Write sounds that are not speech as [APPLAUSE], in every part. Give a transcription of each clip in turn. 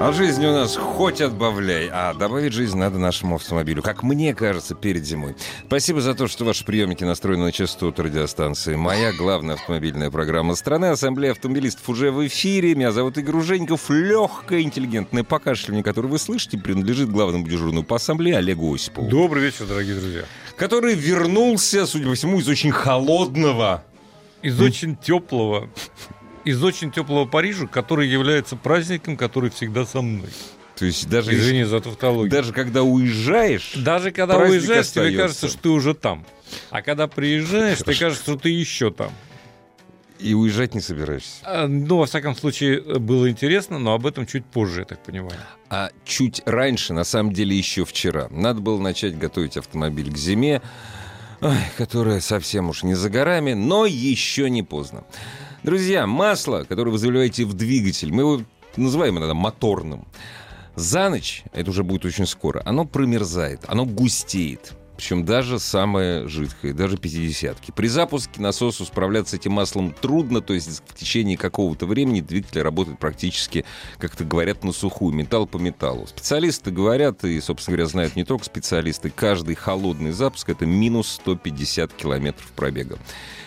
А жизни у нас хоть отбавляй, а добавить жизнь надо нашему автомобилю, как мне кажется, перед зимой. Спасибо за то, что ваши приемники настроены на частоту радиостанции. Моя главная автомобильная программа страны, Ассамблея автомобилистов уже в эфире. Меня зовут Игорь Ужеников. Легкое, интеллигентное покашливание, которое вы слышите, принадлежит главному дежурному по ассамблее Олегу Осипову. Добрый вечер, дорогие друзья. Который вернулся, судя по всему, из очень холодного... Из очень теплого из очень теплого Парижа, который является праздником, который всегда со мной. То есть даже Извини за тавтологию. Даже когда уезжаешь, даже когда уезжаешь, остается. тебе кажется, что ты уже там. А когда приезжаешь, тебе кажется, что ты еще там. И уезжать не собираешься? А, ну, во всяком случае, было интересно, но об этом чуть позже, я так понимаю. А чуть раньше, на самом деле, еще вчера. Надо было начать готовить автомобиль к зиме, которая совсем уж не за горами, но еще не поздно. Друзья, масло, которое вы заливаете в двигатель, мы его называем иногда моторным, за ночь, это уже будет очень скоро, оно промерзает, оно густеет. Причем даже самое жидкое, даже 50-ки. При запуске насосу справляться с этим маслом трудно, то есть в течение какого-то времени двигатель работает практически, как-то говорят, на сухую, металл по металлу. Специалисты говорят, и, собственно говоря, знают не только специалисты, каждый холодный запуск — это минус 150 километров пробега.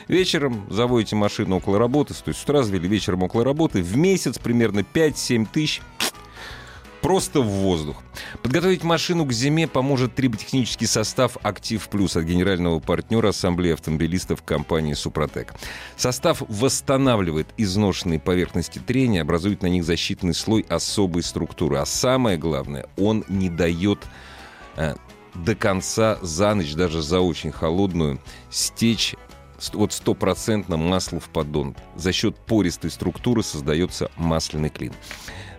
Вечером заводите машину около работы, то есть с утра завели вечером около работы, в месяц примерно 5-7 тысяч просто в воздух. Подготовить машину к зиме поможет триботехнический состав «Актив Плюс» от генерального партнера Ассамблеи автомобилистов компании «Супротек». Состав восстанавливает изношенные поверхности трения, образует на них защитный слой особой структуры. А самое главное, он не дает э, до конца за ночь, даже за очень холодную, стечь вот стопроцентно масло в поддон. За счет пористой структуры создается масляный клин.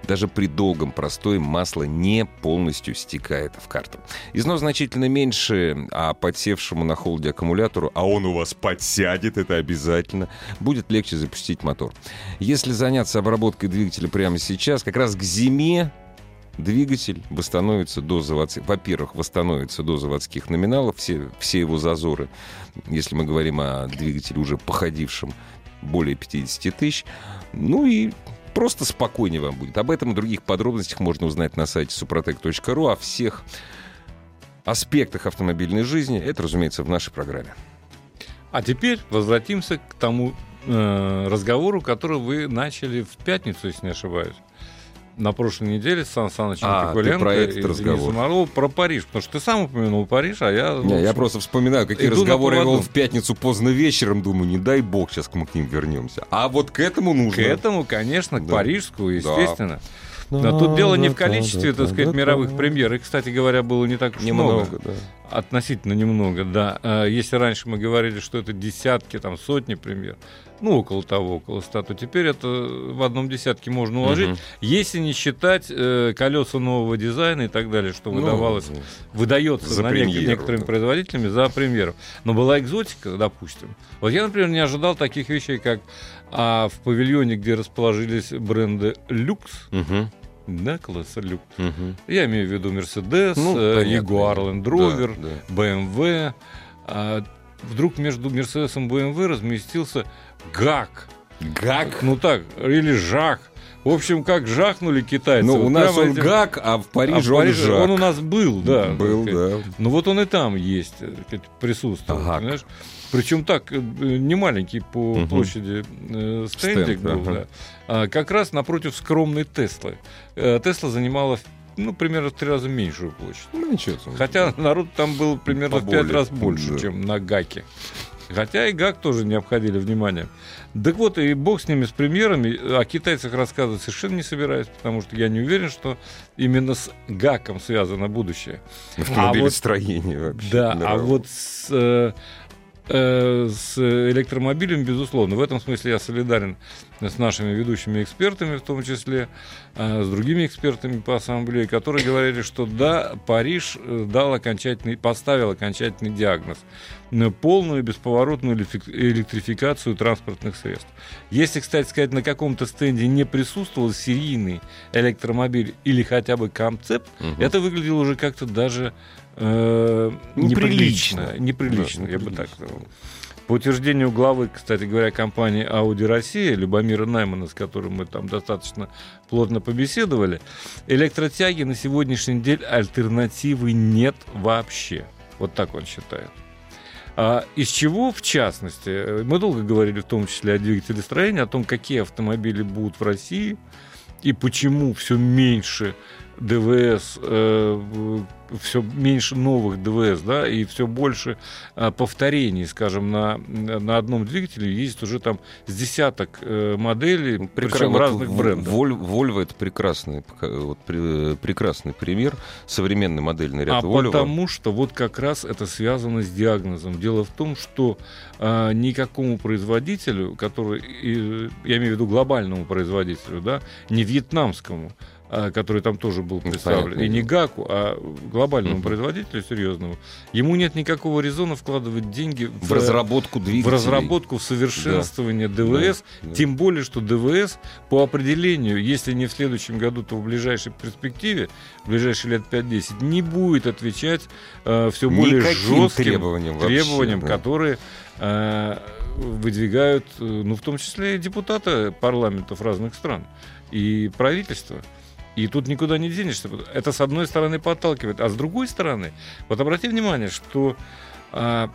Даже при долгом простое масло не полностью стекает в карту. Износ значительно меньше, а подсевшему на холоде аккумулятору, а он у вас подсядет, это обязательно, будет легче запустить мотор. Если заняться обработкой двигателя прямо сейчас, как раз к зиме двигатель восстановится до заводских... Во-первых, восстановится до заводских номиналов, все, все его зазоры, если мы говорим о двигателе уже походившем более 50 тысяч. Ну и просто спокойнее вам будет. Об этом и других подробностях можно узнать на сайте suprotec.ru. О всех аспектах автомобильной жизни это, разумеется, в нашей программе. А теперь возвратимся к тому э, разговору, который вы начали в пятницу, если не ошибаюсь на прошлой неделе с Сан Санычем а, Пикуленко про этот разговор. Самарова про Париж. Потому что ты сам упомянул Париж, а я... Не, я просто вспоминаю, какие разговоры я вел в пятницу поздно вечером. Думаю, не дай бог, сейчас мы к ним вернемся. А вот к этому нужно. К этому, конечно, к да. парижскому, естественно. Да. Но тут дело не в количестве, так сказать, мировых премьер. И, кстати говоря, было не так уж немного. много. Да. Относительно немного, да. А если раньше мы говорили, что это десятки, там, сотни премьер, ну, около того, около ста, то теперь это в одном десятке можно уложить, угу. если не считать э, колеса нового дизайна и так далее, что ну, выдавалось, ну, выдается на премьеру, некоторыми да. производителями за премьеру. Но была экзотика, допустим. Вот я, например, не ожидал таких вещей, как а в павильоне, где расположились бренды люкс, угу. Класса люкс. Угу. Я имею в виду Mercedes, ну, э, Jaguar Land Rover, да, да. BMW. А, вдруг между Mercedes и BMW разместился ГАК. ГАК? Ну так, или ЖАК. В общем, как жахнули китайцы. Ну, у нас он этим... ГАК, а в Париже, а в Париже он жак. Он у нас был, да. Был, да. Ну, вот он и там есть, э, присутствует, ага. понимаешь? Причем так, э, не маленький по угу. площади э, стендик Стенд, был, ага. да. А, как раз напротив скромной Теслы. Э, Тесла занимала ну, примерно в три раза меньшую площадь. Ну, ничего. Хотя народ там был примерно Поболее. в пять раз больше, да. чем на ГАКе. Хотя и ГАК тоже не обходили внимания. Так вот, и бог с ними, с премьерами. О китайцах рассказывать совершенно не собираюсь, потому что я не уверен, что именно с ГАКом связано будущее. Автомобилестроение а вот, вообще. Да, да, а вот с... Э, с электромобилем, безусловно. В этом смысле я солидарен с нашими ведущими экспертами, в том числе э, с другими экспертами по ассамблее, которые говорили, что да, Париж э, дал окончательный, поставил окончательный диагноз на полную бесповоротную электрификацию транспортных средств. Если, кстати сказать, на каком-то стенде не присутствовал серийный электромобиль или хотя бы концепт, угу. это выглядело уже как-то даже э, неприлично. Неприлично, да, я бы так сказал. По утверждению главы, кстати говоря, компании Audi Россия, Любомира Наймана, с которым мы там достаточно плотно побеседовали, электротяги на сегодняшний день альтернативы нет вообще. Вот так он считает. А из чего, в частности, мы долго говорили в том числе о двигателестроении, о том, какие автомобили будут в России и почему все меньше ДВС, э, все меньше новых ДВС, да, и все больше э, повторений, скажем, на, на одном двигателе есть уже там с десяток э, моделей, причем вот разных брендов. Volvo это прекрасный, вот, при, прекрасный пример, современный модельный ряд а Volvo. потому что вот как раз это связано с диагнозом. Дело в том, что э, никакому производителю, который, и, я имею в виду глобальному производителю, да, не вьетнамскому, который там тоже был представлен, Понятно. и не ГАКу, а глобальному uh-huh. производителю серьезному, ему нет никакого резона вкладывать деньги в, в разработку двигателей. В разработку, в совершенствование да. ДВС, да. тем более, что ДВС по определению, если не в следующем году, то в ближайшей перспективе, в ближайшие лет 5-10, не будет отвечать э, все более Никаким жестким требованиям, требованиям да. которые э, выдвигают, э, ну, в том числе и депутаты парламентов разных стран и правительства. И тут никуда не денешься. Это с одной стороны подталкивает, а с другой стороны, вот обрати внимание, что а,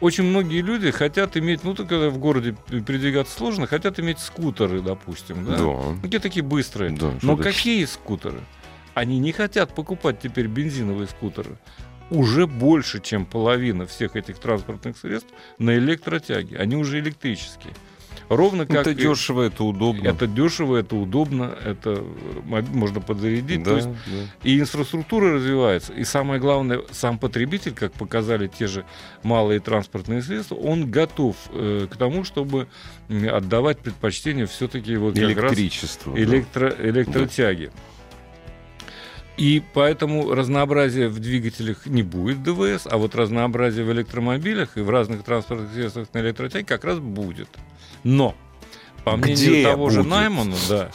очень многие люди хотят иметь, ну, когда в городе передвигаться сложно, хотят иметь скутеры, допустим, да? Да. Где такие быстрые. Да, Но какие скутеры? Они не хотят покупать теперь бензиновые скутеры. Уже больше, чем половина всех этих транспортных средств на электротяге. Они уже электрические. Ровно как... Это дешево, это удобно. Это дешево, это удобно, это можно подзарядить. Да, есть, да. И инфраструктура развивается. И самое главное, сам потребитель, как показали те же малые транспортные средства, он готов э, к тому, чтобы отдавать предпочтение все-таки вот Электричеству. Электро, электротяги. Да. И поэтому разнообразия в двигателях не будет ДВС, а вот разнообразие в электромобилях и в разных транспортных средствах на электротяге как раз будет. Но по мнению Где того будет? же Наймана, да,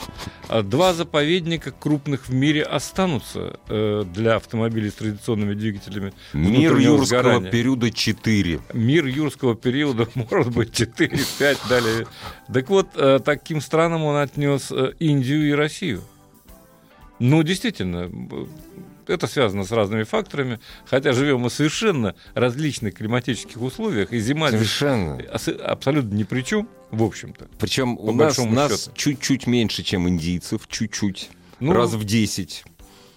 а два заповедника крупных в мире останутся э, для автомобилей с традиционными двигателями. Мир юрского сгорания. периода 4. Мир юрского периода [LAUGHS] может быть 4, 5, далее. Так вот, э, таким странам он отнес э, Индию и Россию. Ну, действительно, это связано с разными факторами, хотя живем мы совершенно различных климатических условиях, и зима совершенно. абсолютно ни при чем, в общем-то. Причем у нас, нас чуть-чуть меньше, чем индийцев, чуть-чуть, ну, раз в 10.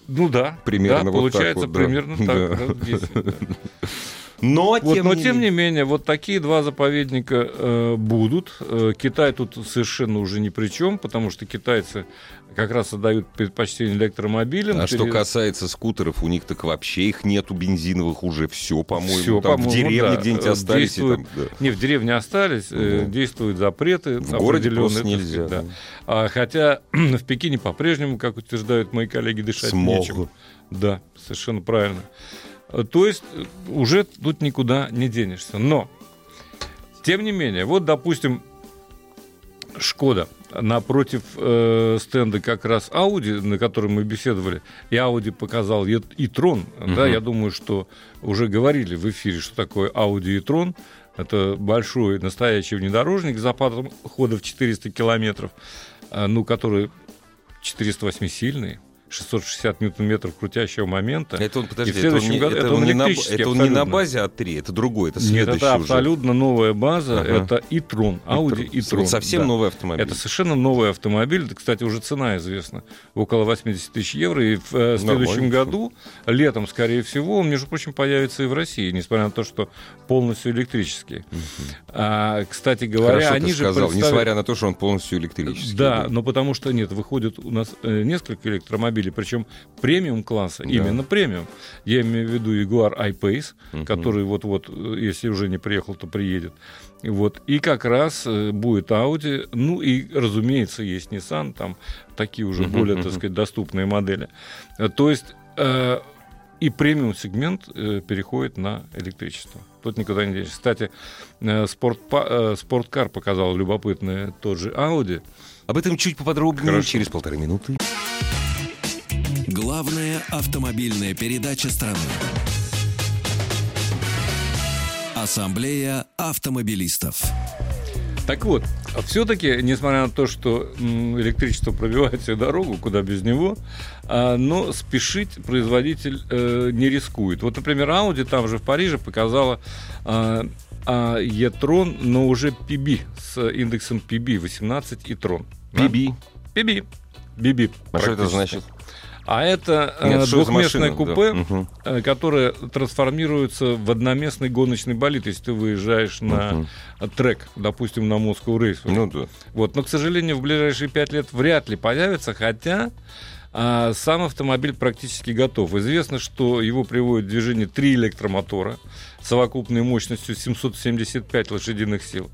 Ну да, примерно да, вот получается так вот, примерно да. так, да. [LAUGHS] раз в 10. Да. Но, вот, тем, но не... тем не менее, вот такие два заповедника э, будут. Э, Китай тут совершенно уже ни при чем, потому что китайцы как раз отдают предпочтение электромобилям. А перед... что касается скутеров, у них так вообще их нету бензиновых уже все, по-моему. Все, там по-моему, в деревне да. где-нибудь остались. Действует... Там, да. Не, в деревне остались, э, действуют запреты. В городе просто нельзя. да. А, хотя [CLEARS THROAT] в Пекине по-прежнему, как утверждают мои коллеги, дышать Смог. нечем. Да, совершенно правильно. То есть уже тут никуда не денешься. Но, тем не менее, вот, допустим, Шкода напротив э, стенда как раз Audi, на котором мы беседовали, и Audi показал и, и Трон. Угу. Да, я думаю, что уже говорили в эфире, что такое Audi и Трон. Это большой настоящий внедорожник с запасом хода в 400 километров, э, ну, который 408-сильный. 660 ньютон-метров крутящего момента. Это он, подожди, и в следующем это он, году это, это он, не, на, это он не на базе А3, это другой, это Нет, это абсолютно новая база, ага. это e-tron, Audi e-tron. Совсем да. новый автомобиль. Это совершенно новый автомобиль, кстати, уже цена известна, около 80 тысяч евро, и в э, следующем году, летом, скорее всего, он, между прочим, появится и в России, несмотря на то, что полностью электрический. Угу. А, кстати говоря, Хорошо они же сказал, представили... несмотря на то, что он полностью электрический. Да, да, но потому что, нет, выходит у нас э, несколько электромобилей, причем премиум класса, да. именно премиум. Я имею в виду Jaguar I-Pace, угу. который вот-вот, если уже не приехал, то приедет. Вот. И как раз э, будет Audi, ну и, разумеется, есть Nissan, там такие уже более, так сказать, доступные модели. То есть э, и премиум сегмент э, переходит на электричество. Тут никуда не денешься. Кстати, э, спорт, э, спорткар показал любопытный тот же Audi. Об этом чуть поподробнее Хорошо. через полторы минуты. Главная автомобильная передача страны. Ассамблея автомобилистов. Так вот, все-таки, несмотря на то, что электричество пробивает себе дорогу, куда без него, но спешить производитель э, не рискует. Вот, например, Audi там же в Париже показала а, а e-tron, но уже PB с индексом PB 18 и Tron. PB? PB. BB. А что это значит? А это э, Нет, двухместное купе, да. угу. которое трансформируется в одноместный гоночный болид, если ты выезжаешь на угу. трек, допустим, на Москву рейс. Ну да. Вот. Но, к сожалению, в ближайшие пять лет вряд ли появится, хотя а сам автомобиль практически готов. Известно, что его приводит в движение три электромотора совокупной мощностью 775 лошадиных сил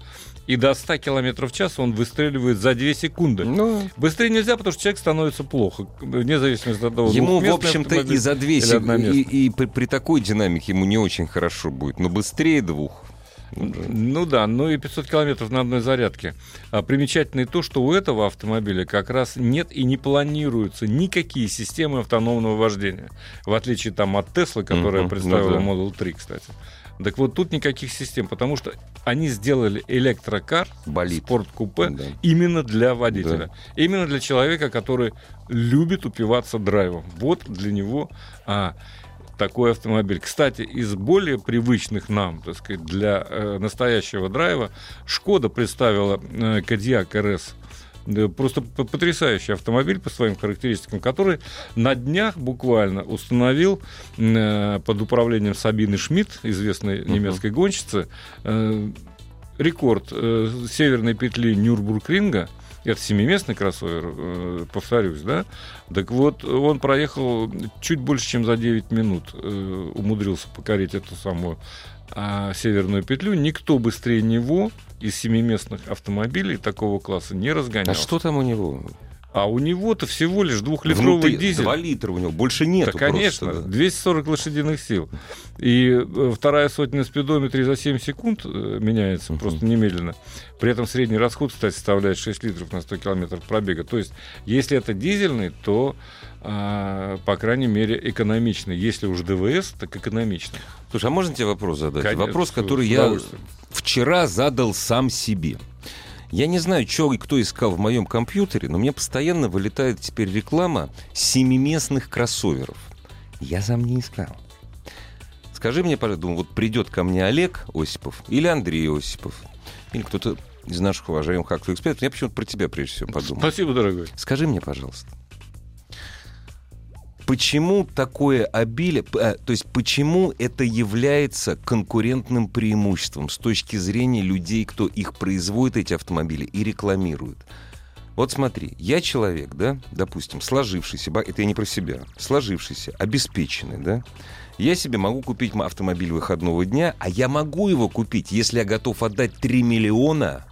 и до 100 км в час он выстреливает за 2 секунды. Ну... Быстрее нельзя, потому что человек становится плохо, вне зависимости от того, Ему, в общем-то, и за 2 секунды, и, и при, при такой динамике ему не очень хорошо будет, но быстрее двух. Ну да, ну и 500 километров на одной зарядке. А примечательно и то, что у этого автомобиля как раз нет и не планируются никакие системы автономного вождения. В отличие там от Теслы, которая uh-huh, представила ну, да. Model 3, кстати. Так вот тут никаких систем, потому что они сделали электрокар, спорткупе да. именно для водителя. Да. Именно для человека, который любит упиваться драйвом. Вот для него а, такой автомобиль. Кстати, из более привычных нам, так сказать, для э, настоящего драйва, Шкода представила э, РС Просто потрясающий автомобиль по своим характеристикам, который на днях буквально установил э, под управлением Сабины Шмидт, известной немецкой гонщицы, э, рекорд э, северной петли Нюрбургринга. Это семиместный кроссовер, повторюсь, да? Так вот, он проехал чуть больше, чем за 9 минут, умудрился покорить эту самую а, северную петлю. Никто быстрее него из семиместных автомобилей такого класса не разгонял. А что там у него? А у него-то всего лишь двухлитровый Внутри дизель. 2 литра у него, больше нет. Да, конечно, просто, да. 240 лошадиных сил. И э, вторая сотня на спидометре за 7 секунд э, меняется uh-huh. просто немедленно. При этом средний расход, кстати, составляет 6 литров на 100 километров пробега. То есть, если это дизельный, то, а, по крайней мере, экономичный. Если уж ДВС, так экономичный. Слушай, а можно тебе вопрос задать? Конечно, вопрос, который я вчера задал сам себе. Я не знаю, что и кто искал в моем компьютере, но мне постоянно вылетает теперь реклама семиместных кроссоверов. Я сам не искал. Скажи мне, пожалуйста, думаю, вот придет ко мне Олег Осипов или Андрей Осипов, или кто-то из наших уважаемых автоэкспертов. Я почему-то про тебя прежде всего подумал. Спасибо, дорогой. Скажи мне, пожалуйста, Почему такое обилие, э, то есть почему это является конкурентным преимуществом с точки зрения людей, кто их производит, эти автомобили, и рекламирует? Вот смотри, я человек, да, допустим, сложившийся, это я не про себя, сложившийся, обеспеченный, да, я себе могу купить автомобиль выходного дня, а я могу его купить, если я готов отдать 3 миллиона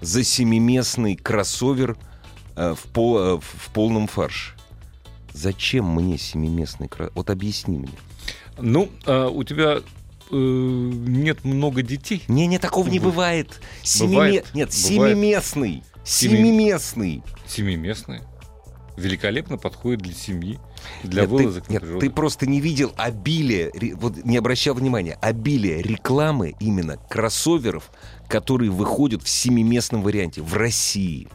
за семиместный кроссовер э, в, пол, э, в полном фарше. Зачем мне семиместный красавец? Вот объясни мне. Ну, а у тебя э, нет много детей. Не, не, такого не бывает. Семиме... бывает. Нет, семиместный. Семиместный. Семиместный. Великолепно подходит для семьи, для нет, вылазок ты, Нет, ты просто не видел обилие, вот не обращал внимания, обилие рекламы именно кроссоверов, которые выходят в семиместном варианте в России.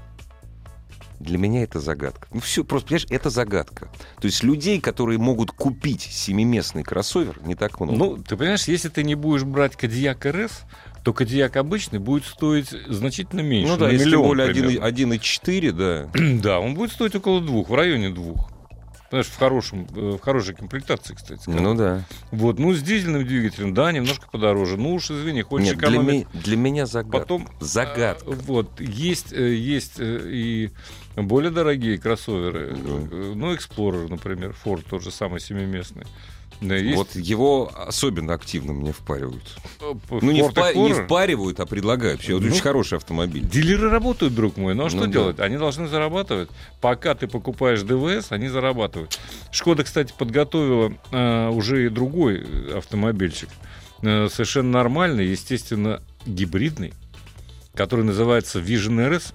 Для меня это загадка. Ну все, просто, понимаешь, это загадка. То есть людей, которые могут купить семиместный кроссовер, не так много. Ну, ты понимаешь, если ты не будешь брать Кадьяк РС, то Кадьяк обычный будет стоить значительно меньше. Ну да, если миллион, более 1,4, да. [CLEARS THROAT] да, он будет стоить около двух, в районе двух. Знаешь, в, хорошем, э, в хорошей комплектации, кстати. Сказать. Ну да. Вот, ну, с дизельным двигателем, да, немножко подороже. Ну уж извини, хочешь Нет, экономить... для, ми- для меня загадка. Потом, загадка. А, вот, есть, э, есть э, и более дорогие кроссоверы. Mm. Ну, Explorer, например, Ford тот же самый семиместный. Да, есть... Вот его особенно активно мне впаривают. Э, ну, не, впа- не впаривают, а предлагают. Вообще, ну, очень хороший автомобиль. Дилеры работают, друг мой. Ну, а что ну, делать? Да. Они должны зарабатывать. Пока ты покупаешь ДВС, они зарабатывают. Шкода, кстати, подготовила э, уже и другой автомобильчик. Э, совершенно нормальный, естественно, гибридный, который называется Vision RS.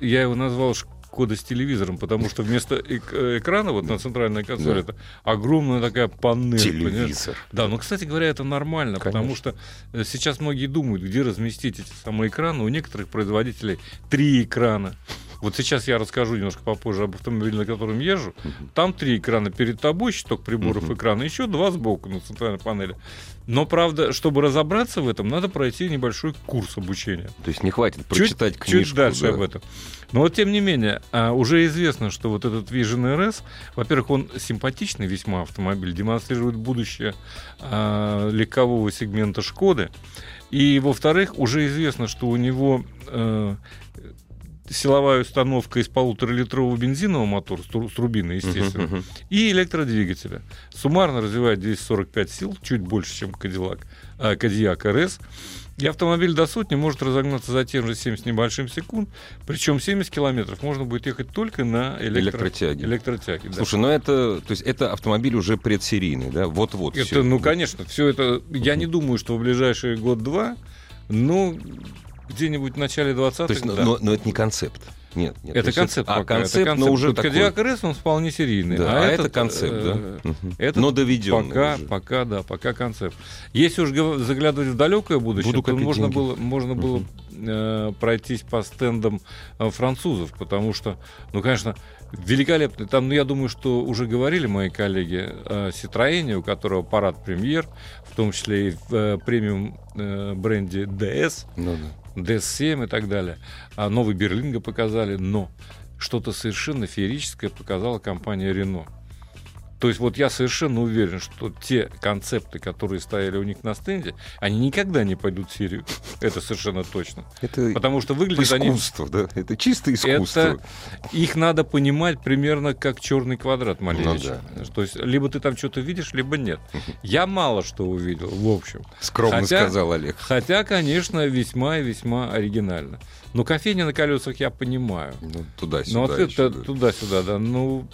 Я его назвал кода с телевизором, потому что вместо эк- экрана вот на центральной консоли да. это огромная такая панель. Телевизор. Понимаешь? Да, но, кстати говоря, это нормально, Конечно. потому что э, сейчас многие думают, где разместить эти самые экраны. У некоторых производителей три экрана. Вот сейчас я расскажу немножко попозже об автомобиле, на котором езжу. Uh-huh. Там три экрана перед тобой, щиток приборов uh-huh. экрана, еще два сбоку на центральной панели. Но, правда, чтобы разобраться в этом, надо пройти небольшой курс обучения. То есть не хватит прочитать чуть, книжку. Чуть дальше да. об этом. Но вот тем не менее, а, уже известно, что вот этот Vision RS, во-первых, он симпатичный весьма автомобиль, демонстрирует будущее а, легкового сегмента Шкоды. И, во-вторых, уже известно, что у него э, силовая установка из полуторалитрового бензинового мотора, с турбиной, естественно, uh-huh, uh-huh. и электродвигателя. Суммарно развивает 245 сил, чуть больше, чем Cadillac, э, Cadillac RS. И автомобиль до сотни может разогнаться за тем же 70 небольшим секунд. Причем 70 километров можно будет ехать только на электро... электротяге. электротяге да. Слушай, ну это, то есть это автомобиль уже предсерийный, да? Вот-вот. Это, все. ну, конечно, все это. Я не думаю, что в ближайшие год-два, ну, где-нибудь в начале 20-х. То есть, да. но, но это не концепт. Нет, нет. Это концепт. А, концепт, это концепт, но уже такой. Кодиак РС, он вполне серийный. Да, а, а этот, это концепт, э, да? Этот но доведенный пока, уже. пока, да, пока концепт. Если уж заглядывать в далекое будущее, Буду то можно деньги. было, можно угу. было э, пройтись по стендам э, французов, потому что, ну, конечно, великолепный. Там, ну, я думаю, что уже говорили мои коллеги о Citroёn, у которого парад премьер, в том числе и в э, премиум э, бренде DS. Ну, да. DS7 и так далее. А новый Берлинга показали, но что-то совершенно феерическое показала компания Renault. То есть вот я совершенно уверен, что те концепты, которые стояли у них на стенде, они никогда не пойдут в серию. [LAUGHS] Это совершенно точно. Это Потому что выглядят искусство, они... да? Это чисто искусство. Это... Их надо понимать примерно как черный квадрат маленький. Ну, да. То есть либо ты там что-то видишь, либо нет. Я мало что увидел, в общем. Скромно хотя, сказал Олег. Хотя, конечно, весьма и весьма оригинально. Но кофейня на колесах я понимаю. Ну, туда-сюда. Ну, вот это туда-сюда, да. Ну,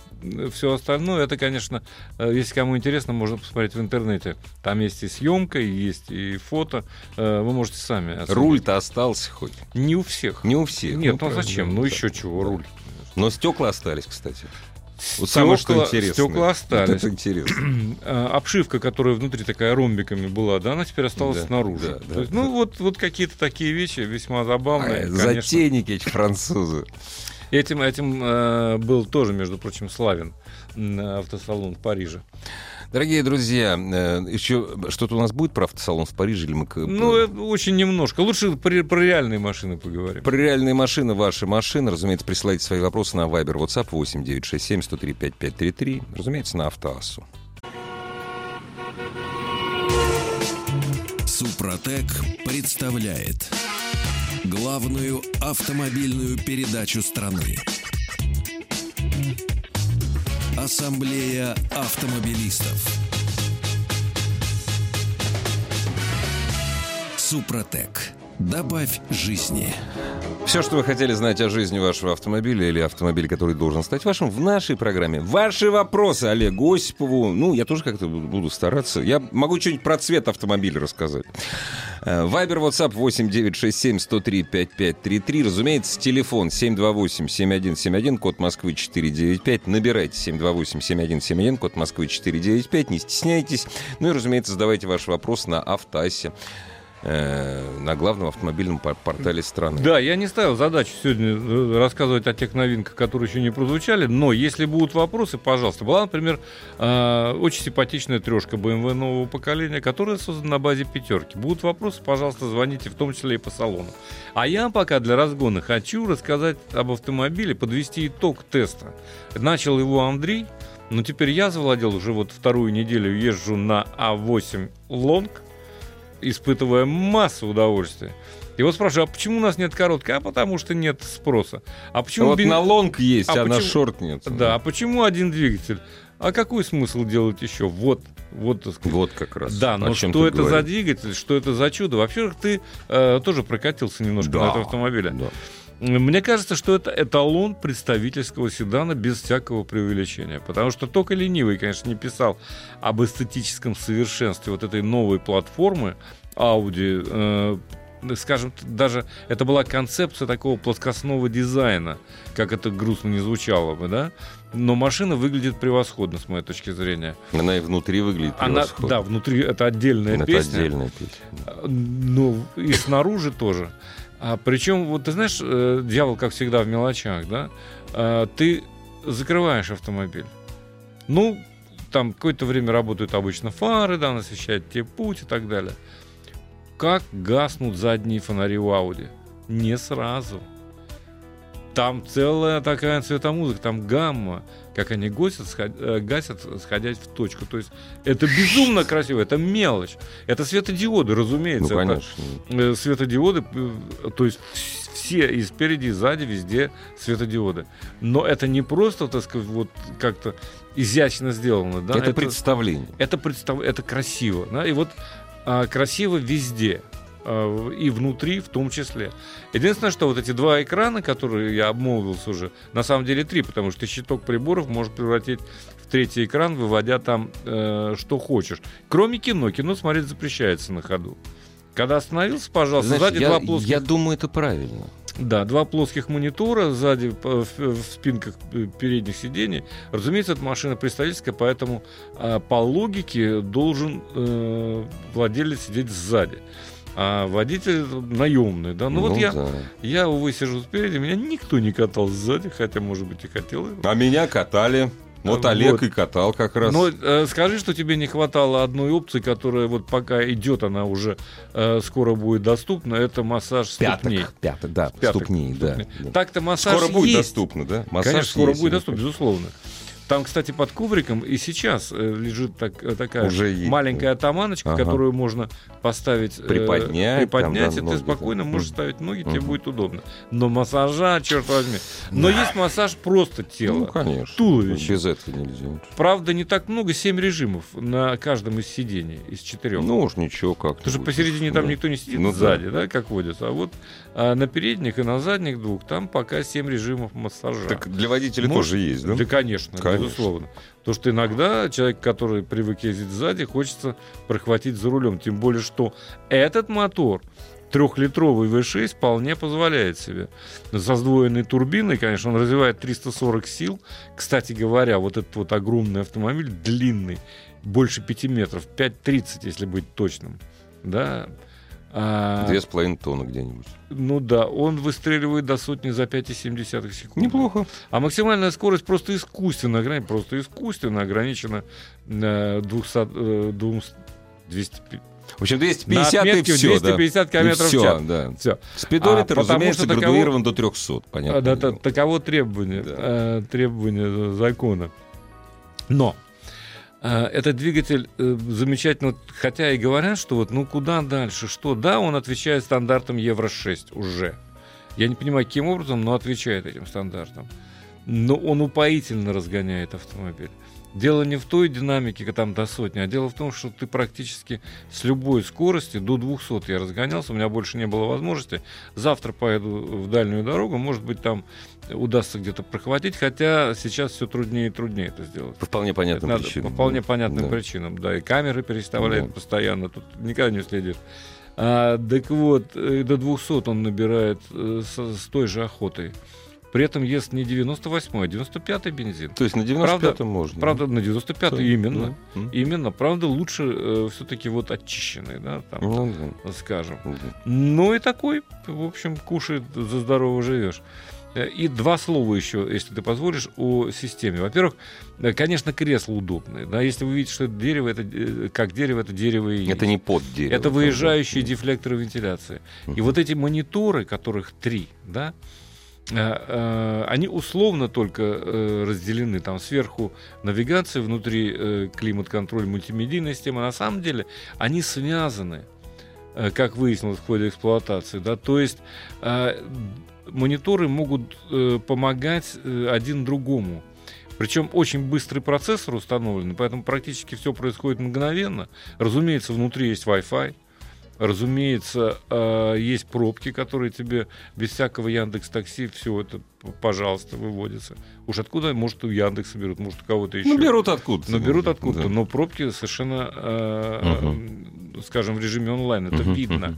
все остальное, это, конечно, э, если кому интересно, можно посмотреть в интернете. Там есть и съемка, и есть и фото. Э, вы можете сами. Оценить. Руль-то остался хоть? Не у всех. Не у всех. Нет, ну, ну зачем? Ну, да. еще чего, да. руль. Но стекла остались, кстати. Вот самое что интересно. Стекла остались. Вот это интересно. [CLEARS THROAT] А, обшивка, которая внутри такая ромбиками была, да, она теперь осталась да, снаружи. Да, да, есть, да. Ну, вот, вот какие-то такие вещи весьма забавные. А, затейники эти французы. Этим, этим э, был тоже, между прочим, славен автосалон в Париже. Дорогие друзья, э, еще что-то у нас будет про автосалон в Париже? Или мы... Ну, очень немножко. Лучше про, про реальные машины поговорим. Про реальные машины, ваши машины. Разумеется, присылайте свои вопросы на Viber, WhatsApp 8 967 103 5533. Разумеется, на Автоассу. Супротек представляет главную автомобильную передачу страны. Ассамблея автомобилистов. Супротек. Добавь жизни. Все, что вы хотели знать о жизни вашего автомобиля или автомобиля, который должен стать вашим, в нашей программе. Ваши вопросы Олегу Осипову. Ну, я тоже как-то буду стараться. Я могу что-нибудь про цвет автомобиля рассказать. Э, Вайбер, WhatsApp 8967 103 5533. Разумеется, телефон 728-7171, код Москвы 495. Набирайте 728-7171, код Москвы 495. Не стесняйтесь. Ну и, разумеется, задавайте ваш вопрос на автоассе Э, на главном автомобильном портале страны. Да, я не ставил задачу сегодня э, рассказывать о тех новинках, которые еще не прозвучали, но если будут вопросы, пожалуйста. Была, например, э, очень симпатичная трешка BMW нового поколения, которая создана на базе пятерки. Будут вопросы, пожалуйста, звоните, в том числе и по салону. А я пока для разгона хочу рассказать об автомобиле, подвести итог теста. Начал его Андрей, Но теперь я завладел уже вот вторую неделю, езжу на А8 Лонг, испытывая массу удовольствия. И вот спрашиваю, а почему у нас нет короткой? А потому что нет спроса. А почему вот бен... на лонг есть, а, а почему... на шорт нет. Да, а почему один двигатель? А какой смысл делать еще? Вот, вот, так сказать. вот как раз. Да, но что это говоришь? за двигатель, что это за чудо? Вообще, ты э, тоже прокатился немножко да, на этом автомобиле. Да. Мне кажется, что это эталон представительского седана без всякого преувеличения. Потому что только ленивый, конечно, не писал об эстетическом совершенстве вот этой новой платформы Audi. Э, скажем, даже это была концепция такого плоскостного дизайна, как это грустно не звучало бы, да? Но машина выглядит превосходно, с моей точки зрения. Она и внутри выглядит превосходно. Она, да, внутри это отдельная это песня. Это отдельная песня. Ну, и снаружи тоже. А причем, вот ты знаешь, э, дьявол, как всегда, в мелочах, да? А, ты закрываешь автомобиль. Ну, там какое-то время работают обычно фары, да, освещают тебе путь и так далее. Как гаснут задние фонари у Audi? Не сразу. Там целая такая цветомузыка, там гамма, как они гасят, э, гасят, сходясь в точку. То есть это безумно красиво, это мелочь. Это светодиоды, разумеется. Ну, конечно. Это, светодиоды, э, то есть все и спереди, и сзади, везде светодиоды. Но это не просто, так сказать, вот как-то изящно сделано. Да? Это, это представление. Это, представ... это красиво. Да? И вот а, красиво везде. А, и внутри в том числе. Единственное, что вот эти два экрана, которые я обмолвился уже, на самом деле три, потому что щиток приборов может превратить в третий экран, выводя там э, что хочешь. Кроме кино. Кино смотреть запрещается на ходу. Когда остановился, пожалуйста, Знаешь, сзади я, два плоских... Я думаю, это правильно. Да, два плоских монитора сзади в, в спинках передних сидений. Разумеется, это машина представительская, поэтому э, по логике должен э, владелец сидеть сзади. А водитель наемный, да. Ну, ну вот я, да. я, увы, сижу спереди, меня никто не катал сзади, хотя, может быть, и хотел. А меня катали. Вот Олег вот. и катал как раз. Но э, скажи, что тебе не хватало одной опции, которая вот пока идет, она уже э, скоро будет доступна. Это массаж пяток, ступней. Пяток, да, пяток, ступней, ступней. да. Так-то массаж Скоро будет есть. доступно, да? Массаж Конечно, скоро есть, будет доступно, безусловно. Там, кстати, под ковриком и сейчас э, лежит так, э, такая Уже маленькая атаманочка, ага. которую можно поставить, приподнять, э, приподнять там, и ты спокойно да. можешь ставить ноги, угу. тебе будет удобно. Но массажа, черт возьми. Но да. есть массаж просто тела. Ну, конечно. Туловище. Без этого нельзя. Правда, не так много, 7 режимов на каждом из сидений, из четырех. Ну уж ничего как. Потому что посередине там никто не сидит ну, сзади, да. да, как водится. А вот а на передних и на задних двух там пока 7 режимов массажа. Так для водителей Может, тоже есть, да? Да, конечно, конечно. безусловно. Потому что иногда человек, который привык ездить сзади, хочется прохватить за рулем. Тем более, что этот мотор трехлитровый V6 вполне позволяет себе. Со сдвоенной турбиной, конечно, он развивает 340 сил. Кстати говоря, вот этот вот огромный автомобиль, длинный, больше 5 метров, 5,30, если быть точным. Да, Две с половиной тонны где-нибудь. Ну да, он выстреливает до сотни за 5,7 секунд. Неплохо. А максимальная скорость просто искусственно, просто искусственно ограничена 200, 200, в общем, 250 и все, 250 да. километров все, в час. Да. Все. Спидометр, а, разумеется, таково, градуирован до 300, понятно. Да, да, таково требование, да. э, требование закона. Но а, этот двигатель э, замечательно, хотя и говорят, что вот ну куда дальше, что да, он отвечает стандартам Евро-6 уже. Я не понимаю, каким образом, но отвечает этим стандартам. Но он упоительно разгоняет автомобиль. Дело не в той динамике, там до сотни, а дело в том, что ты практически с любой скорости, до 200 я разгонялся, у меня больше не было возможности. Завтра поеду в дальнюю дорогу, может быть, там удастся где-то прохватить, хотя сейчас все труднее и труднее это сделать. По вполне понятным Надо, причинам. По вполне понятным да. причинам, да. И камеры переставляют да. постоянно, тут никогда не следит. А, так вот, э, до 200 он набирает э, с, с той же охотой. При этом ест не 98-й, а 95-й бензин. То есть на 95-м можно. Правда, на 95-й именно. Да. Именно. Правда, лучше э, все-таки вот очищенный, да, там, ну, да. скажем. Да. Ну и такой, в общем, кушает, за здорово живешь. Э, и два слова еще, если ты позволишь, о системе. Во-первых, э, конечно, кресло удобное. Да, если вы видите, что это дерево, это э, как дерево, это дерево и. Это не под дерево. Это выезжающие дефлекторы вентиляции. И вот эти мониторы, которых три, да, они условно только разделены. Там сверху навигация, внутри климат-контроль, мультимедийная система. На самом деле они связаны, как выяснилось в ходе эксплуатации. Да? То есть мониторы могут помогать один другому. Причем очень быстрый процессор установлен, поэтому практически все происходит мгновенно. Разумеется, внутри есть Wi-Fi. Разумеется, э, есть пробки, которые тебе без всякого Яндекс Такси все это, пожалуйста, выводится. Уж откуда, может, у Яндекса берут, может, у кого-то еще. Ну, берут откуда-то. Но берут откуда-то. Да. Но пробки совершенно, угу. скажем, в режиме онлайн. Это угу, видно. Угу.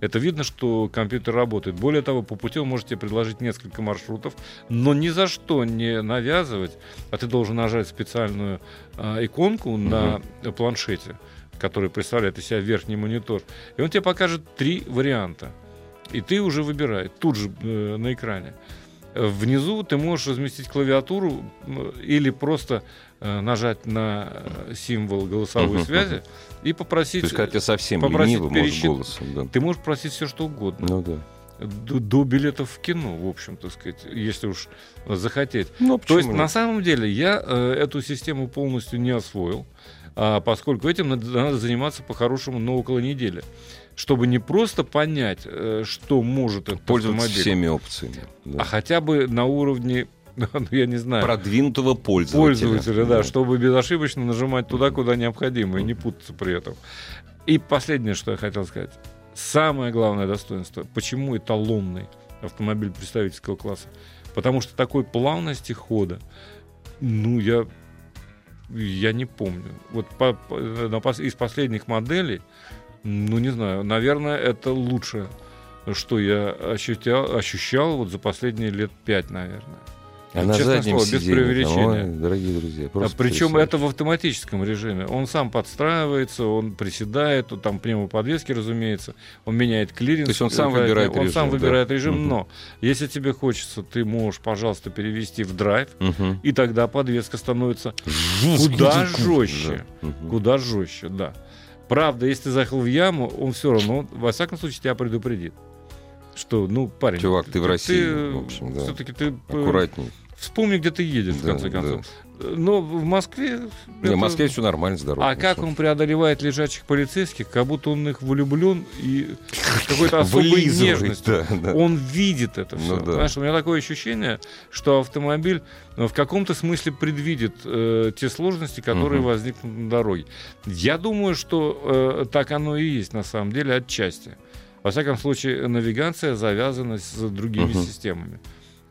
Это видно, что компьютер работает. Более того, по пути он может тебе предложить несколько маршрутов, но ни за что не навязывать, а ты должен нажать специальную э, иконку угу. на планшете который представляет из себя верхний монитор, и он тебе покажет три варианта. И ты уже выбираешь тут же э, на экране. Внизу ты можешь разместить клавиатуру или просто э, нажать на э, символ голосовой uh-huh, связи uh-huh. и попросить. То есть, когда ты совсем попросить ленивый, пересчит... голосом, да. Ты можешь просить все, что угодно. Ну да. До, до билетов в кино, в общем, так сказать, если уж захотеть. Ну, То есть, нет? на самом деле, я э, эту систему полностью не освоил а, поскольку этим надо, надо заниматься по-хорошему, но около недели. Чтобы не просто понять, э, что может этот Пользоваться автомобиль, всеми опциями. Да. А хотя бы на уровне [LAUGHS] ну, я не знаю. Продвинутого пользователя. Пользователя, да, да, чтобы безошибочно нажимать туда, куда необходимо, и не путаться при этом. И последнее, что я хотел сказать. Самое главное достоинство, почему эталонный автомобиль представительского класса? Потому что такой плавности хода, ну, я я не помню. Вот по, по, на, из последних моделей, ну не знаю, наверное, это лучше, что я ощущал, ощущал вот за последние лет пять, наверное. А на заднем слово, без преувеличения. Ой, дорогие друзья, а, Причем это в автоматическом режиме. Он сам подстраивается, он приседает, там пневмоподвески, разумеется, он меняет клиринг. То есть он сам выбирает он режим. Он сам выбирает да. режим, угу. но если тебе хочется, ты можешь, пожалуйста, перевести в драйв, угу. и тогда подвеска становится куда жестче. Да. Угу. Куда жестче, да. Правда, если ты заехал в яму, он все равно, во всяком случае, тебя предупредит что, ну, парень... Чувак, ты, ты в России, ты, в общем, да. Все-таки ты... Аккуратней. Вспомни, где ты едешь, да, в конце концов. Да. Но в Москве... Не, это... в Москве все нормально, здорово. А как он преодолевает лежачих полицейских, как будто он их влюблен и [LAUGHS] какой-то особой нежностью. Да, да. Он видит это все. Ну, да. Знаешь, у меня такое ощущение, что автомобиль ну, в каком-то смысле предвидит э, те сложности, которые угу. возникнут на дороге. Я думаю, что э, так оно и есть на самом деле отчасти. Во всяком случае, навигация завязана с другими угу. системами.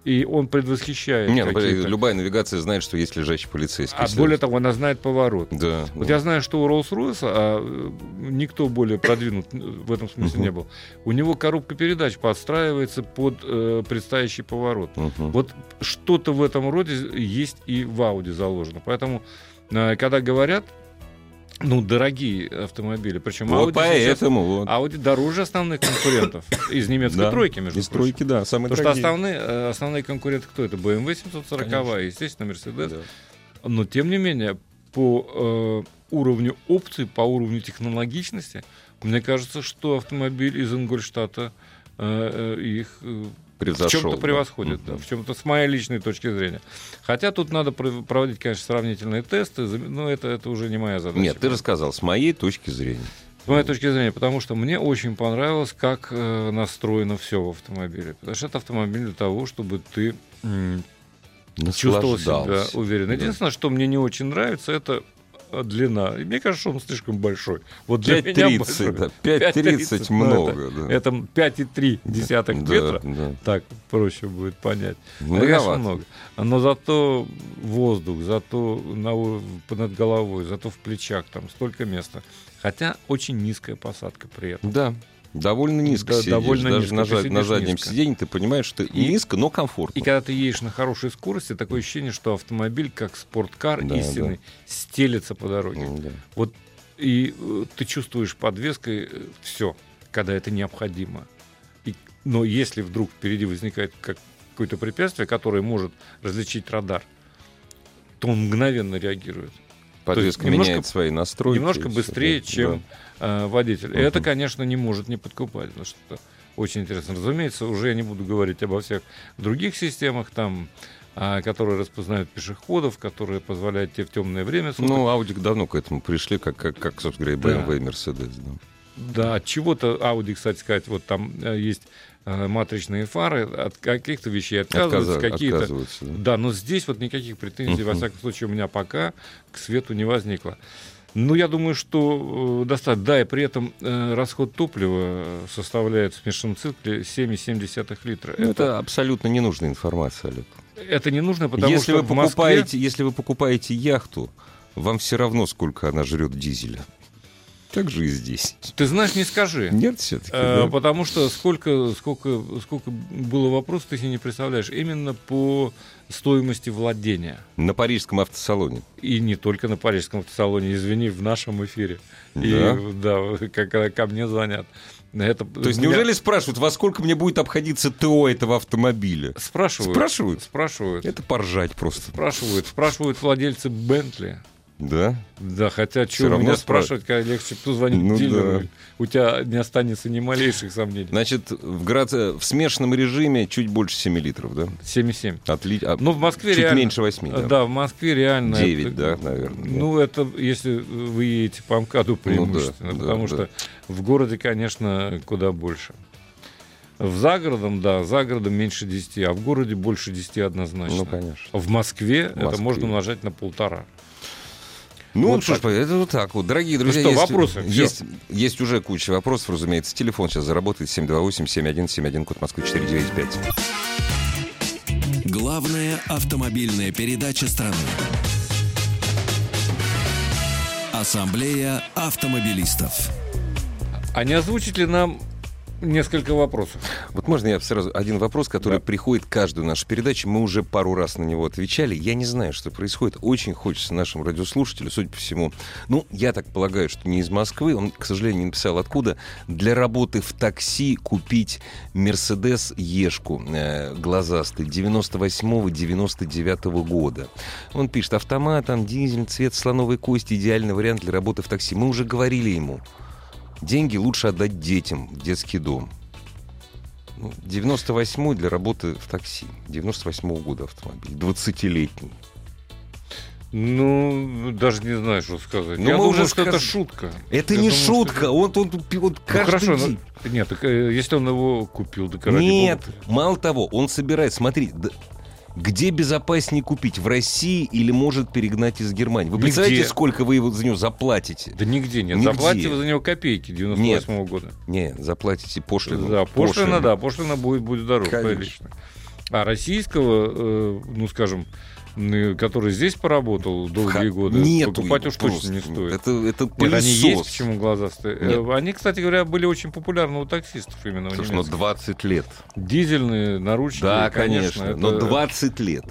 И он предвосхищает. Нет, ну, любая навигация знает, что есть лежащий полицейский. А более того, она знает поворот. Да, вот да. я знаю, что у Rolls-Royce, а э, никто более продвинут в этом смысле uh не был. У него коробка передач подстраивается под э, предстоящий поворот. uh Вот что-то в этом роде есть и в Audi заложено. Поэтому, э, когда говорят ну, дорогие автомобили. Причем вот Audi поэтому сейчас, вот. Audi дороже основных конкурентов из немецкой да, тройки, между из прочим. тройки, да, самые Потому дорогие. что основные, э, основные конкуренты кто это? BMW 740, Конечно. естественно, Mercedes. Да. Но, тем не менее, по э, уровню опций, по уровню технологичности, мне кажется, что автомобиль из Ингольштата э, э, их э, превзошел. В чем-то превосходит, да, да, в чем-то с моей личной точки зрения. Хотя тут надо проводить, конечно, сравнительные тесты, но это, это уже не моя задача. Нет, ты рассказал, с моей точки зрения. С моей точки зрения, потому что мне очень понравилось, как э, настроено все в автомобиле. Потому что это автомобиль для того, чтобы ты чувствовал себя уверенно. Единственное, что мне не очень нравится, это длина. И мне кажется, что он слишком большой. Вот для 5, меня 30, большой. Да, [LAUGHS] 5,30 много. Ну, это, да. это 5,3 десятых да, метра. Да. Так проще будет понять. Многовато. много. Но зато воздух, зато на, над головой, зато в плечах там столько места. Хотя очень низкая посадка при этом. Да, Довольно низко да, сидишь. Довольно Даже низко. на, на заднем низко. сиденье ты понимаешь, что и, низко, но комфортно. И когда ты едешь на хорошей скорости, такое ощущение, что автомобиль, как спорткар да, истинный, да. стелется по дороге. Да. Вот и э, ты чувствуешь подвеской э, все, когда это необходимо. И, но если вдруг впереди возникает как, какое-то препятствие, которое может различить радар, то он мгновенно реагирует. Подвеска немножко, меняет свои настройки. Немножко быстрее, чем да. э, водитель. И это, конечно, не может не подкупать, потому что очень интересно. Разумеется, уже я не буду говорить обо всех других системах, там а, которые распознают пешеходов, которые позволяют тебе в темное время суток. Ну, Audi давно к этому пришли, как, как, как собственно говоря, BMW да. и Mercedes. Да. Да, от чего-то Audi, кстати сказать, вот там э, есть матричные фары, от каких-то вещей отказываются, Отказ... какие-то. Отказываются, да. да, но здесь вот никаких претензий, uh-huh. во всяком случае, у меня пока к свету не возникло. Ну, я думаю, что э, достаточно. Да, и при этом э, расход топлива составляет в смешанном цикле 7,7 литра. Ну, это... это абсолютно ненужная информация, Олег. Это не нужно, потому если что вы покупаете, Москве... Если вы покупаете яхту, вам все равно, сколько она жрет дизеля. Так же и здесь. Ты знаешь, не скажи. Нет, все-таки. А, да. Потому что сколько, сколько, сколько было вопросов, ты себе не представляешь. Именно по стоимости владения. На парижском автосалоне. И не только на парижском автосалоне, извини, в нашем эфире. Да? И, да, когда ко мне звонят. Это, То есть меня... неужели спрашивают, во сколько мне будет обходиться ТО этого автомобиля? Спрашивают. Спрашивают? Спрашивают. Это поржать просто. Спрашивают. Спрашивают владельцы Бентли. Да? Да, хотя что меня спрашивать, спрашивать, когда легче, кто звонит ну, дилеру, да. у тебя не останется ни малейших сомнений. Значит, в, Град... в смешанном режиме чуть больше 7 литров, да? 7,7. Отлично. А ну, в Москве чуть реально... меньше 8, да? Да, в Москве реально... 9, это... да, наверное. Ну, это если вы едете по МКАДу преимущественно, ну, да, потому да, что да. в городе, конечно, куда больше. В загородом, да, за городом меньше 10, а в городе больше 10 однозначно. Ну, конечно. В Москве, в Москве. это можно умножать на полтора. Ну, вот что ж, это вот так вот. Дорогие друзья, ну что, есть, вопросы? Есть, есть уже куча вопросов, разумеется. Телефон сейчас заработает 728-7171, код Москвы 495. Главная автомобильная передача страны. Ассамблея автомобилистов. А не озвучит ли нам несколько вопросов. Вот можно я сразу один вопрос, который да. приходит каждую нашу передачу. Мы уже пару раз на него отвечали. Я не знаю, что происходит. Очень хочется нашим радиослушателям, судя по всему. Ну, я так полагаю, что не из Москвы. Он, к сожалению, не написал откуда. Для работы в такси купить Мерседес Ешку э, глазастый 98-99 года. Он пишет, автомат, там дизель, цвет слоновой кости, идеальный вариант для работы в такси. Мы уже говорили ему. Деньги лучше отдать детям в детский дом. 98-й ну, для работы в такси. 98-го года автомобиль. 20-летний. Ну, даже не знаю, что сказать. Но Я думаю, уже что сказ... это шутка. Это Я не думаю, шутка, что... он, он, он, он каждый ну, хорошо, день. Но... Нет, так, э, если он его купил, так Нет, Бога. мало того, он собирает, смотри, где безопаснее купить? В России или может перегнать из Германии? Вы представляете, нигде. сколько вы его за него заплатите? Да нигде нет. Нигде. Заплатите вы за него копейки 98 -го года. Нет, заплатите пошлину. Да, пошлина, пошлина. да, пошлина будет, будет дороже. Конечно. А российского, э, ну, скажем, который здесь поработал долгие годы, Нет, покупать уж точно не стоит. Это, это Нет, они есть, почему глаза стоят. Э, они, кстати говоря, были очень популярны у таксистов именно. Слушай, ну 20 лет. Дизельные, наручники. Да, конечно, конечно но 20 лет.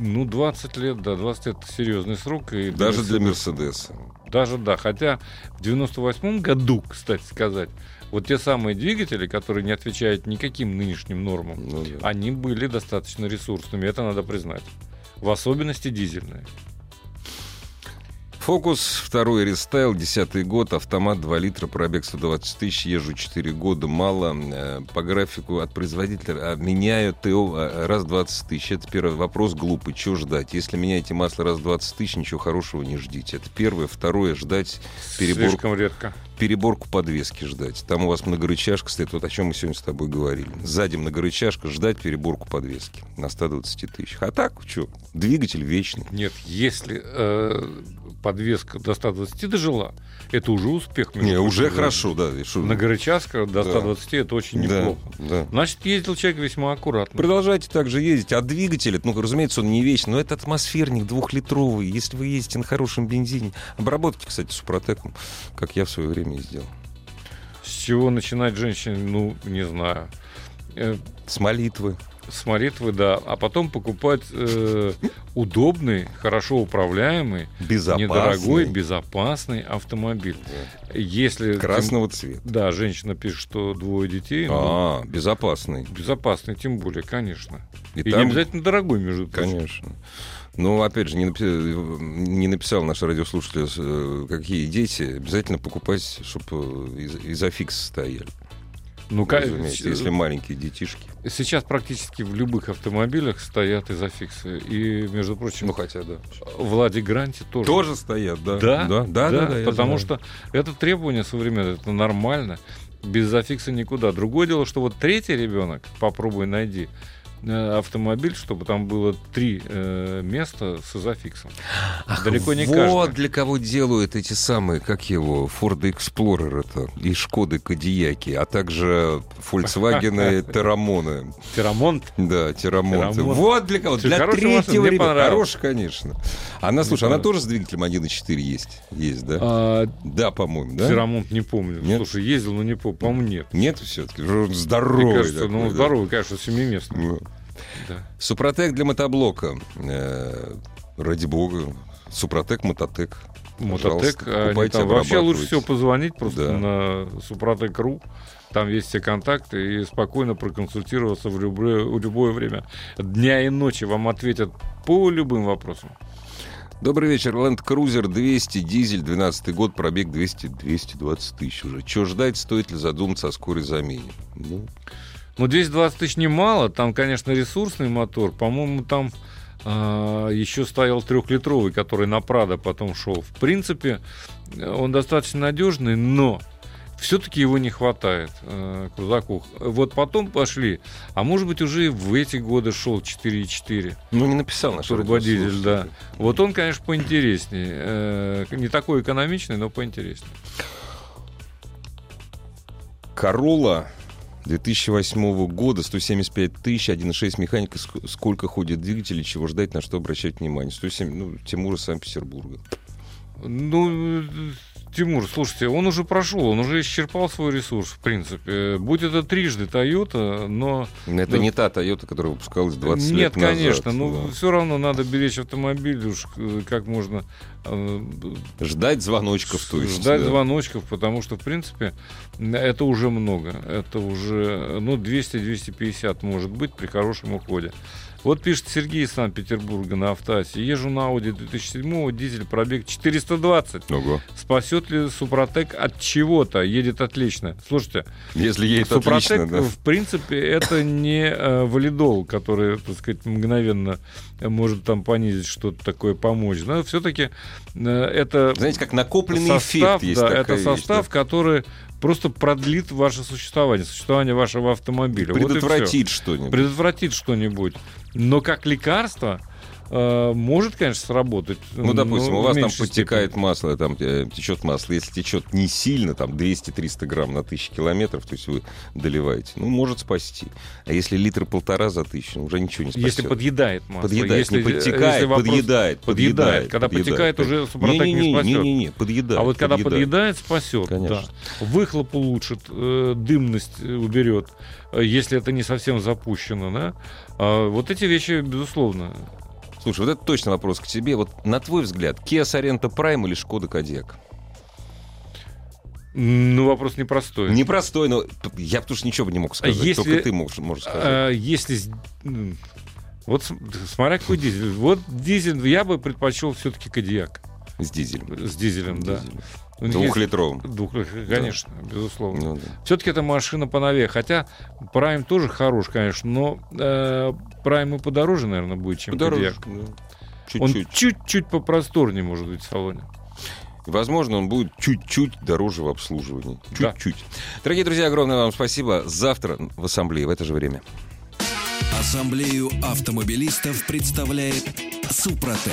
Ну, 20 лет, да, 20 лет серьезный срок. И Даже для Мерседеса. Даже да. Хотя в 98 году, кстати сказать, вот те самые двигатели, которые не отвечают никаким нынешним нормам, ну, да. они были достаточно ресурсными, это надо признать. В особенности дизельные. Фокус, второй рестайл, десятый год, автомат 2 литра, пробег 120 тысяч, езжу 4 года, мало. Э, по графику от производителя а меняю ТО а, раз 20 тысяч. Это первый вопрос глупый, что ждать? Если меняете масло раз 20 тысяч, ничего хорошего не ждите. Это первое. Второе, ждать переборку. Слишком редко переборку подвески ждать. Там у вас многорычажка стоит, вот о чем мы сегодня с тобой говорили. Сзади многорычажка, ждать переборку подвески на 120 тысячах. А так, что, двигатель вечный. Нет, если э, подвеска до 120 дожила, это уже успех. Не, уже хорошо, да. Многорычажка до 120 да. это очень неплохо. Да, да. Значит, ездил человек весьма аккуратно. Продолжайте также ездить. А двигатель, ну, разумеется, он не вечный, но это атмосферник двухлитровый. Если вы ездите на хорошем бензине, обработайте, кстати, супротеком, как я в свое время сделал. С чего начинать женщине, ну, не знаю. Э, с молитвы с молитвы, да, а потом покупать э, удобный, хорошо управляемый, безопасный. недорогой, безопасный автомобиль. Если красного тем, цвета. Да, женщина пишет, что двое детей. А, ну, безопасный. Безопасный, тем более, конечно. И, И там... не обязательно дорогой, между прочим. Конечно. Ну, опять же, не, напи... не написал наш радиослушатель, э, какие дети. Обязательно покупать, чтобы из- изофикс стояли. Ну, разумеется, если маленькие детишки. Сейчас практически в любых автомобилях стоят изофиксы. И, между прочим, ну хотя да. Влади Гранти тоже. Тоже стоят, да. Да, да, да, да, да потому что это требование современное, это нормально. Без зафикса никуда. Другое дело, что вот третий ребенок, попробуй найди, автомобиль, чтобы там было три э, места с изофиксом. Ах, Далеко не вот каждый. Для кого делают эти самые, как его, Ford Explorer это, и Шкоды Кадияки, а также Volkswagen Терамоны. [LAUGHS] Терамонт? Да, Терамонт. Вот для кого. Для третьего ребенка. Хороший, конечно. Она, слушай, она тоже с двигателем 1.4 есть? Есть, да? А, да, по-моему, да? Терамонт не помню. Слушай, ездил, но не помню. По-моему, нет. Нет все-таки? Здоровый Мне кажется, ну, здоровый, конечно, семиместный. Да. Супротек для мотоблока. Э, ради бога. Супротек, мототек. Мототек. Покупайте, там, вообще лучше всего позвонить просто да. на Супротек.ру. Там есть все контакты и спокойно проконсультироваться в любое, в любое время дня и ночи. Вам ответят по любым вопросам. Добрый вечер. Land Cruiser 200, дизель, 12 год, пробег 200, 220 тысяч уже. Чего ждать, стоит ли задуматься о скорой замене? Ну, ну, 220 тысяч немало. Там, конечно, ресурсный мотор. По-моему, там а, еще стоял трехлитровый, который на Прада потом шел. В принципе, он достаточно надежный, но все-таки его не хватает э, крузаку. Вот потом пошли, а может быть уже и в эти годы шел 4.4. Ну не написал наш турбодизель, да. Вот он, конечно, поинтереснее, э, не такой экономичный, но поинтереснее. Корола 2008 года, 175 тысяч, 1.6 механика, сколько ходит двигателей, чего ждать, на что обращать внимание. 107, ну, Тимура Санкт-Петербурга. Ну, Тимур, слушайте, он уже прошел, он уже исчерпал свой ресурс, в принципе. Будь это трижды Toyota, но... Это да, не та Toyota, которая выпускалась 20 нет, лет назад. Нет, конечно, но да. все равно надо беречь автомобиль уж э, как можно... Э, ждать звоночков, то есть. Ждать да. звоночков, потому что, в принципе, это уже много. Это уже, ну, 200-250 может быть при хорошем уходе. Вот пишет Сергей из Санкт-Петербурга на автоасе. Езжу на Audi 2007 дизель, пробег 420. Ого. Спасет ли Супротек от чего-то? Едет отлично. Слушайте, если едет Супротек, отлично, да. в принципе, это не э, валидол, который, так сказать, мгновенно может там понизить что-то такое, помочь. Но все-таки э, это... Знаете, как накопленный состав, эффект есть да, это состав, вещь, да? который просто продлит ваше существование, существование вашего автомобиля. Предотвратит вот что-нибудь. Предотвратит что-нибудь. Но как лекарство может, конечно, сработать. Ну, допустим, у вас там подтекает степени. масло, там э, течет масло. Если течет не сильно, там 200-300 грамм на тысячу километров, то есть вы доливаете, ну, может спасти. А если литр полтора за тысячу, уже ничего не спасет. Если подъедает масло. Подъедает, если, не подтекает, если вопрос... подъедает, подъедает. Когда подъедает, подтекает, уже супротек не, не, не, не спасет. Не-не-не, подъедает. А вот когда подъедает, спасет. Конечно. Да. Выхлоп улучшит, э, дымность уберет, э, если это не совсем запущено. Да? А вот эти вещи, безусловно, Слушай, вот это точно вопрос к тебе. Вот на твой взгляд, Kia Sorento Prime или Skoda Kodiaq? Ну, вопрос непростой. Непростой, но я потому что ничего не мог сказать. Если, Только ты можешь, можешь сказать. А, если... Вот смотря какой дизель. Вот дизель я бы предпочел все-таки Кадиак. С дизелем. С дизелем, да. Дизелем. Двухлитровым. Двух, конечно, да. безусловно. Ну, да. Все-таки это машина поновее. Хотя Prime тоже хорош, конечно, но э, Prime и подороже, наверное, будет, чем подороже, Кодиак. Да. Чуть-чуть. Он чуть-чуть попросторнее может быть в салоне. Возможно, он будет чуть-чуть дороже в обслуживании. Чуть-чуть. Да. Дорогие друзья, огромное вам спасибо. Завтра в ассамблее в это же время. Ассамблею автомобилистов представляет Супротек.